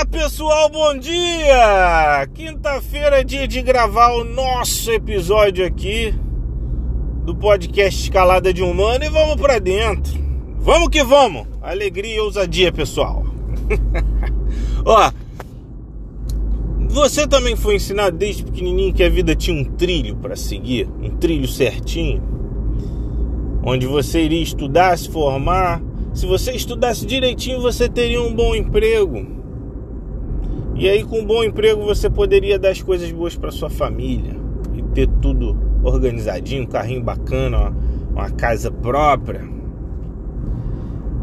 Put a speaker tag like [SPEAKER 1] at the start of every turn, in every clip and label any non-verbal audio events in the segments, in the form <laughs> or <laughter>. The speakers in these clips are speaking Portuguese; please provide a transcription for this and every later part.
[SPEAKER 1] Olá pessoal, bom dia! Quinta-feira é dia de gravar o nosso episódio aqui do podcast Escalada de Humano e vamos para dentro. Vamos que vamos! Alegria e ousadia, pessoal. <laughs> Ó, você também foi ensinado desde pequenininho que a vida tinha um trilho para seguir, um trilho certinho, onde você iria estudar, se formar. Se você estudasse direitinho, você teria um bom emprego e aí, com um bom emprego, você poderia dar as coisas boas para sua família e ter tudo organizadinho, um carrinho bacana, uma casa própria.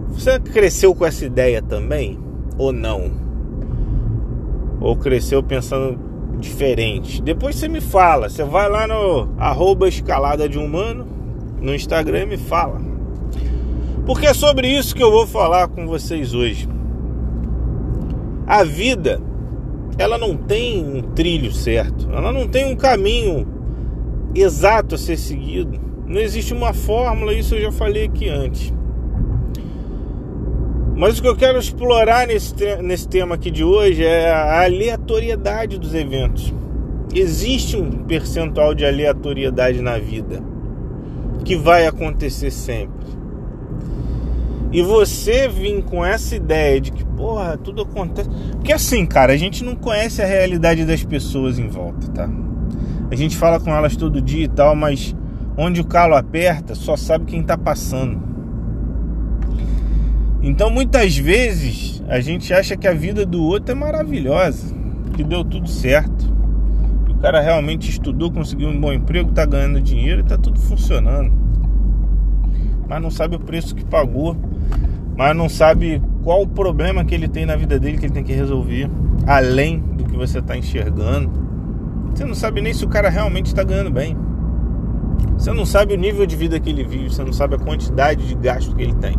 [SPEAKER 1] Você cresceu com essa ideia também ou não? Ou cresceu pensando diferente? Depois você me fala. Você vai lá no arroba escalada de humano no Instagram e me fala. Porque é sobre isso que eu vou falar com vocês hoje. A vida ela não tem um trilho certo, ela não tem um caminho exato a ser seguido. Não existe uma fórmula, isso eu já falei aqui antes. Mas o que eu quero explorar nesse, nesse tema aqui de hoje é a aleatoriedade dos eventos. Existe um percentual de aleatoriedade na vida que vai acontecer sempre. E você vir com essa ideia de que, porra, tudo acontece. Porque assim, cara, a gente não conhece a realidade das pessoas em volta, tá? A gente fala com elas todo dia e tal, mas onde o calo aperta, só sabe quem tá passando. Então muitas vezes a gente acha que a vida do outro é maravilhosa, que deu tudo certo. Que o cara realmente estudou, conseguiu um bom emprego, tá ganhando dinheiro e tá tudo funcionando. Mas não sabe o preço que pagou mas não sabe qual o problema que ele tem na vida dele que ele tem que resolver, além do que você está enxergando. Você não sabe nem se o cara realmente está ganhando bem. Você não sabe o nível de vida que ele vive, você não sabe a quantidade de gasto que ele tem.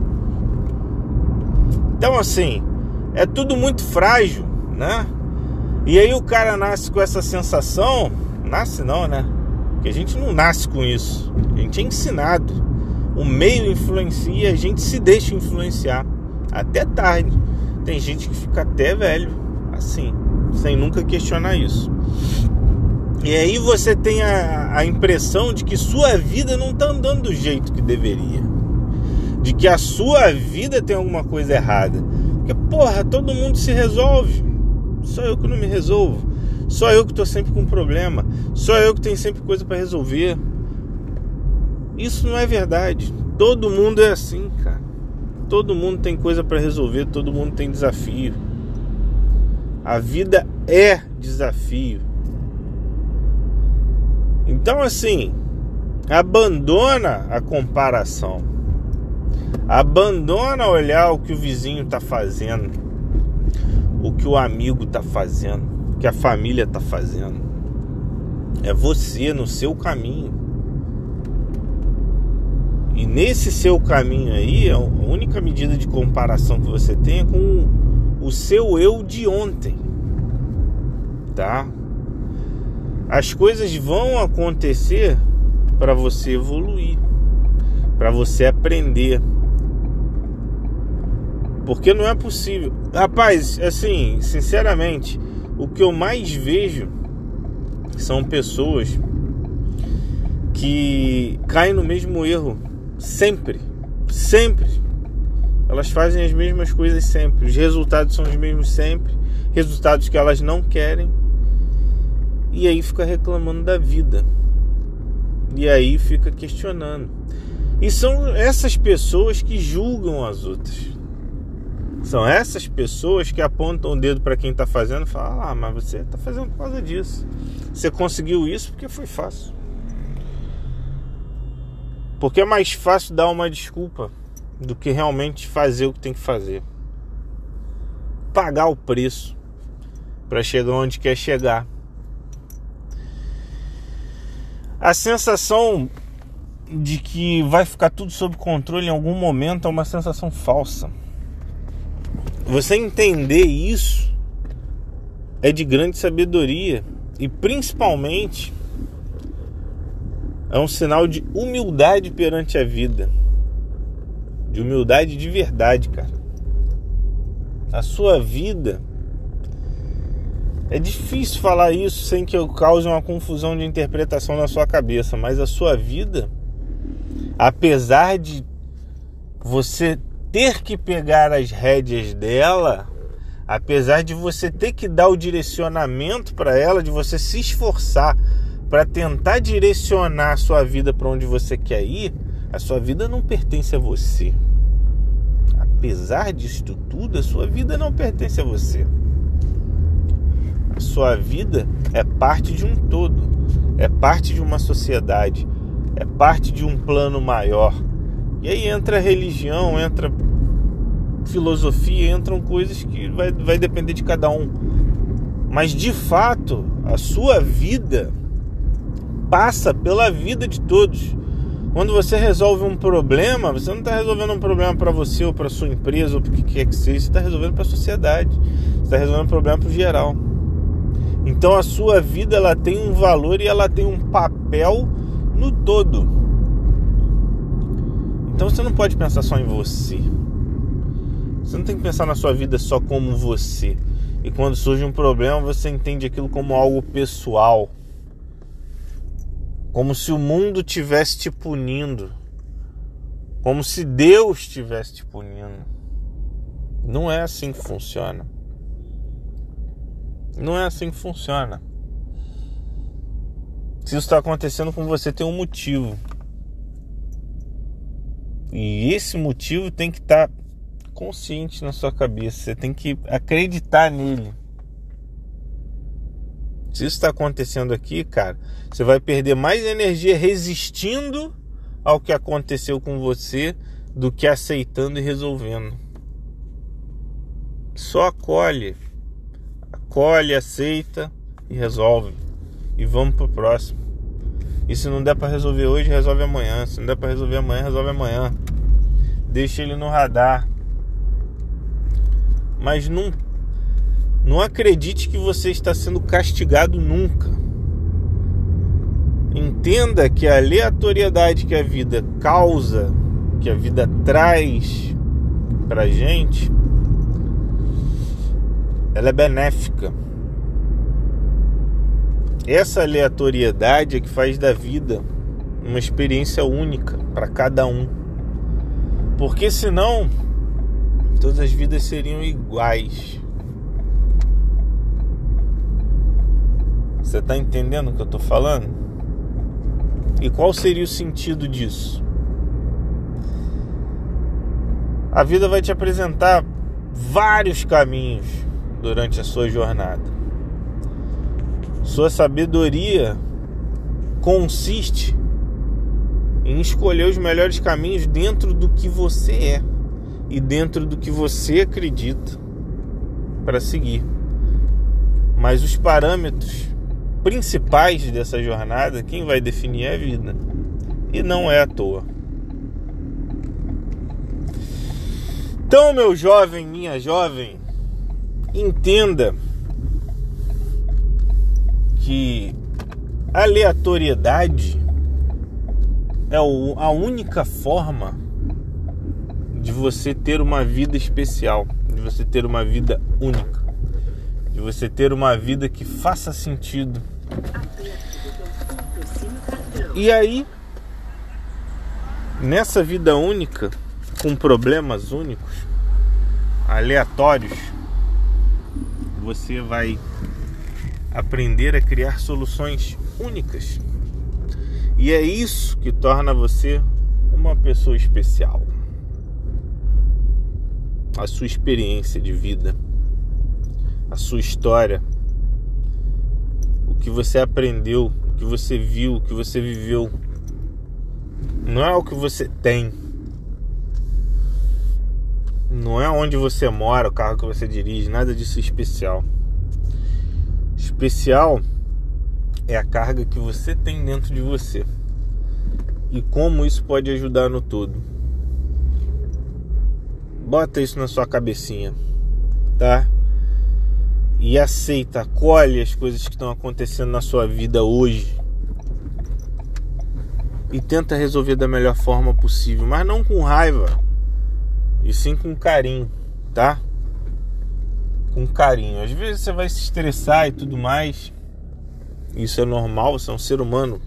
[SPEAKER 1] Então, assim, é tudo muito frágil, né? E aí o cara nasce com essa sensação, nasce não, né? Porque a gente não nasce com isso, a gente é ensinado o meio influencia, a gente se deixa influenciar até tarde. Tem gente que fica até velho assim, sem nunca questionar isso. E aí você tem a, a impressão de que sua vida não está andando do jeito que deveria. De que a sua vida tem alguma coisa errada. Porque, porra, todo mundo se resolve. Só eu que não me resolvo. Só eu que estou sempre com problema. Só eu que tenho sempre coisa para resolver. Isso não é verdade. Todo mundo é assim, cara. Todo mundo tem coisa para resolver, todo mundo tem desafio. A vida é desafio. Então, assim, abandona a comparação. Abandona olhar o que o vizinho está fazendo, o que o amigo está fazendo, o que a família está fazendo. É você no seu caminho. E nesse seu caminho aí, a única medida de comparação que você tem é com o seu eu de ontem. Tá? As coisas vão acontecer para você evoluir, para você aprender. Porque não é possível. Rapaz, assim, sinceramente, o que eu mais vejo são pessoas que caem no mesmo erro Sempre. Sempre. Elas fazem as mesmas coisas sempre. Os resultados são os mesmos sempre. Resultados que elas não querem. E aí fica reclamando da vida. E aí fica questionando. E são essas pessoas que julgam as outras. São essas pessoas que apontam o dedo para quem está fazendo e falam: Ah, mas você está fazendo por causa disso. Você conseguiu isso porque foi fácil. Porque é mais fácil dar uma desculpa do que realmente fazer o que tem que fazer. Pagar o preço para chegar onde quer chegar. A sensação de que vai ficar tudo sob controle em algum momento é uma sensação falsa. Você entender isso é de grande sabedoria e principalmente é um sinal de humildade perante a vida. De humildade de verdade, cara. A sua vida É difícil falar isso sem que eu cause uma confusão de interpretação na sua cabeça, mas a sua vida, apesar de você ter que pegar as rédeas dela, apesar de você ter que dar o direcionamento para ela, de você se esforçar para tentar direcionar a sua vida para onde você quer ir, a sua vida não pertence a você. Apesar disso tudo, a sua vida não pertence a você. A sua vida é parte de um todo, é parte de uma sociedade, é parte de um plano maior. E aí entra religião, entra filosofia, entram coisas que vai, vai depender de cada um. Mas de fato, a sua vida passa pela vida de todos. Quando você resolve um problema, você não está resolvendo um problema para você ou para sua empresa ou para o que quer que seja, você está resolvendo para a sociedade, você está resolvendo um problema para o geral. Então a sua vida ela tem um valor e ela tem um papel no todo. Então você não pode pensar só em você. Você não tem que pensar na sua vida só como você. E quando surge um problema, você entende aquilo como algo pessoal. Como se o mundo tivesse te punindo. Como se Deus estivesse te punindo. Não é assim que funciona. Não é assim que funciona. Se isso está acontecendo com você, tem um motivo. E esse motivo tem que estar tá consciente na sua cabeça. Você tem que acreditar nele. Se isso está acontecendo aqui, cara, você vai perder mais energia resistindo ao que aconteceu com você do que aceitando e resolvendo. Só acolhe acolhe, aceita e resolve. E vamos pro próximo. E se não der para resolver hoje, resolve amanhã. Se não der para resolver amanhã, resolve amanhã. Deixa ele no radar. Mas não não acredite que você está sendo castigado nunca. Entenda que a aleatoriedade que a vida causa, que a vida traz pra gente, ela é benéfica. Essa aleatoriedade é que faz da vida uma experiência única para cada um. Porque senão todas as vidas seriam iguais. Você está entendendo o que eu estou falando? E qual seria o sentido disso? A vida vai te apresentar vários caminhos durante a sua jornada. Sua sabedoria consiste em escolher os melhores caminhos dentro do que você é e dentro do que você acredita para seguir. Mas os parâmetros principais dessa jornada, quem vai definir é a vida. E não é à toa. Então, meu jovem, minha jovem, entenda que aleatoriedade é a única forma de você ter uma vida especial, de você ter uma vida única, de você ter uma vida que faça sentido. E aí, nessa vida única, com problemas únicos, aleatórios, você vai aprender a criar soluções únicas. E é isso que torna você uma pessoa especial. A sua experiência de vida, a sua história, o que você aprendeu, o que você viu, o que você viveu. Não é o que você tem não é onde você mora, o carro que você dirige, nada disso especial. Especial é a carga que você tem dentro de você e como isso pode ajudar no todo. Bota isso na sua cabecinha, tá? E aceita, acolhe as coisas que estão acontecendo na sua vida hoje. E tenta resolver da melhor forma possível, mas não com raiva e sim com carinho, tá? com carinho. Às vezes você vai se estressar e tudo mais. Isso é normal, você é um ser humano.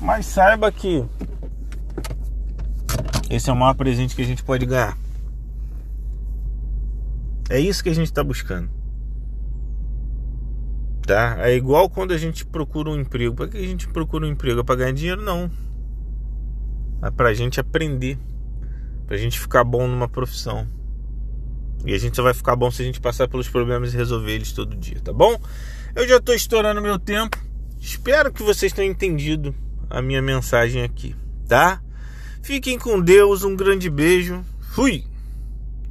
[SPEAKER 1] Mas saiba que esse é o maior presente que a gente pode ganhar. É isso que a gente está buscando. Tá? É igual quando a gente procura um emprego. Para que a gente procura um emprego? É para ganhar dinheiro? Não. É para a gente aprender. Para a gente ficar bom numa profissão. E a gente só vai ficar bom se a gente passar pelos problemas e resolver eles todo dia, tá bom? Eu já estou estourando meu tempo. Espero que vocês tenham entendido a minha mensagem aqui, tá? Fiquem com Deus, um grande beijo. Fui!